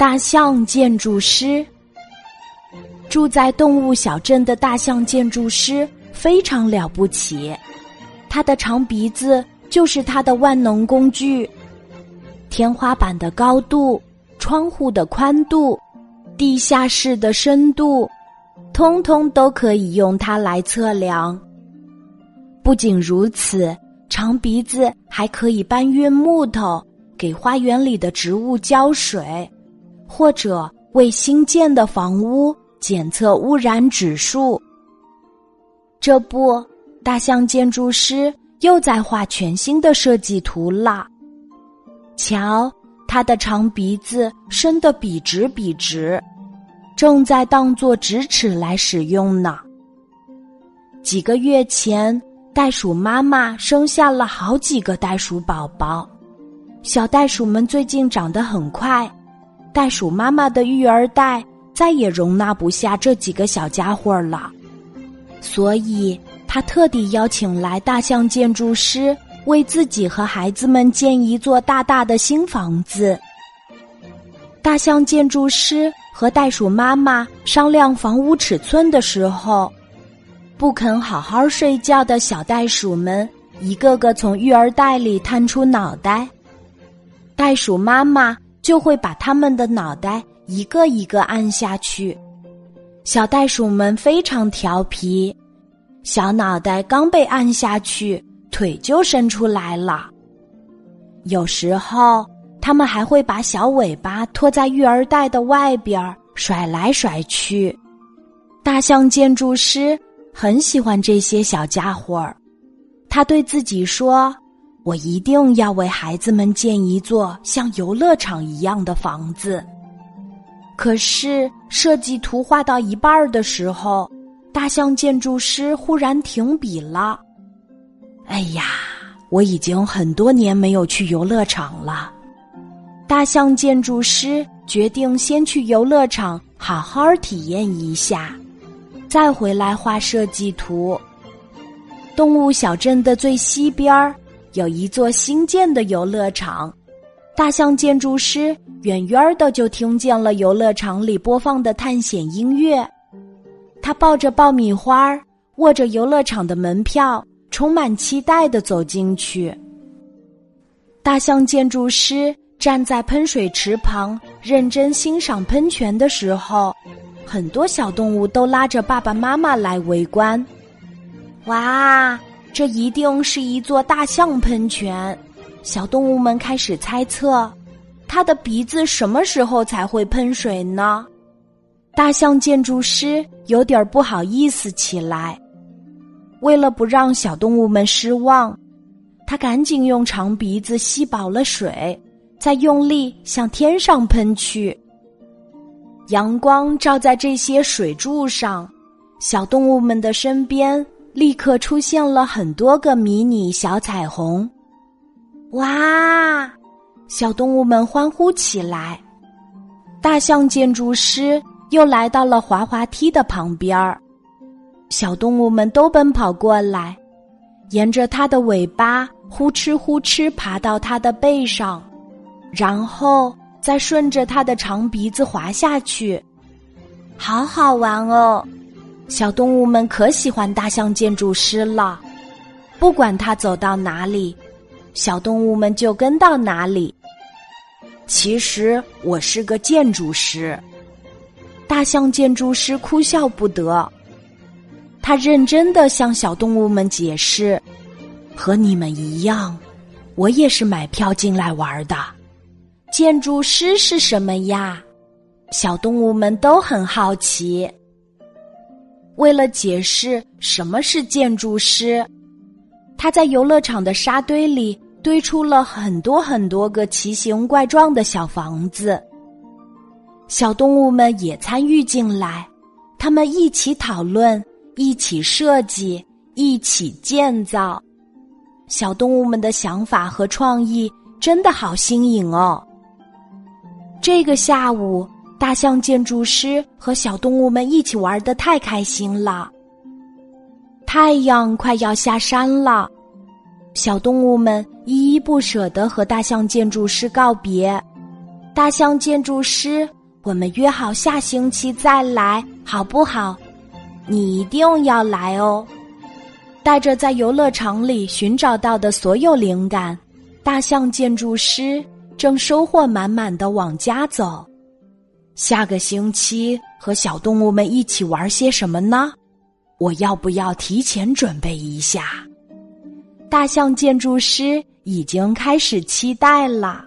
大象建筑师住在动物小镇的大象建筑师非常了不起，他的长鼻子就是他的万能工具。天花板的高度、窗户的宽度、地下室的深度，通通都可以用它来测量。不仅如此，长鼻子还可以搬运木头，给花园里的植物浇水，或者为新建的房屋检测污染指数。这不，大象建筑师又在画全新的设计图了。瞧，他的长鼻子伸得笔直笔直，正在当做直尺来使用呢。几个月前，袋鼠妈妈生下了好几个袋鼠宝宝，小袋鼠们最近长得很快，袋鼠妈妈的育儿袋再也容纳不下这几个小家伙了，所以他特地邀请来大象建筑师。为自己和孩子们建一座大大的新房子。大象建筑师和袋鼠妈妈商量房屋尺寸的时候，不肯好好睡觉的小袋鼠们一个个从育儿袋里探出脑袋，袋鼠妈妈就会把他们的脑袋一个一个按下去。小袋鼠们非常调皮，小脑袋刚被按下去。腿就伸出来了。有时候，他们还会把小尾巴拖在育儿袋的外边甩来甩去。大象建筑师很喜欢这些小家伙儿，他对自己说：“我一定要为孩子们建一座像游乐场一样的房子。”可是，设计图画到一半的时候，大象建筑师忽然停笔了。哎呀，我已经很多年没有去游乐场了。大象建筑师决定先去游乐场好好体验一下，再回来画设计图。动物小镇的最西边儿有一座新建的游乐场，大象建筑师远远的就听见了游乐场里播放的探险音乐。他抱着爆米花，握着游乐场的门票。充满期待的走进去。大象建筑师站在喷水池旁，认真欣赏喷泉的时候，很多小动物都拉着爸爸妈妈来围观。哇，这一定是一座大象喷泉！小动物们开始猜测，它的鼻子什么时候才会喷水呢？大象建筑师有点不好意思起来。为了不让小动物们失望，他赶紧用长鼻子吸饱了水，再用力向天上喷去。阳光照在这些水柱上，小动物们的身边立刻出现了很多个迷你小彩虹。哇！小动物们欢呼起来。大象建筑师又来到了滑滑梯的旁边儿。小动物们都奔跑过来，沿着它的尾巴呼哧呼哧爬到它的背上，然后再顺着它的长鼻子滑下去，好好玩哦！小动物们可喜欢大象建筑师了，不管它走到哪里，小动物们就跟到哪里。其实我是个建筑师，大象建筑师哭笑不得。他认真的向小动物们解释：“和你们一样，我也是买票进来玩的。建筑师是什么呀？”小动物们都很好奇。为了解释什么是建筑师，他在游乐场的沙堆里堆出了很多很多个奇形怪状的小房子。小动物们也参与进来，他们一起讨论。一起设计，一起建造，小动物们的想法和创意真的好新颖哦。这个下午，大象建筑师和小动物们一起玩的太开心了。太阳快要下山了，小动物们依依不舍的和大象建筑师告别。大象建筑师，我们约好下星期再来，好不好？你一定要来哦！带着在游乐场里寻找到的所有灵感，大象建筑师正收获满满的往家走。下个星期和小动物们一起玩些什么呢？我要不要提前准备一下？大象建筑师已经开始期待了。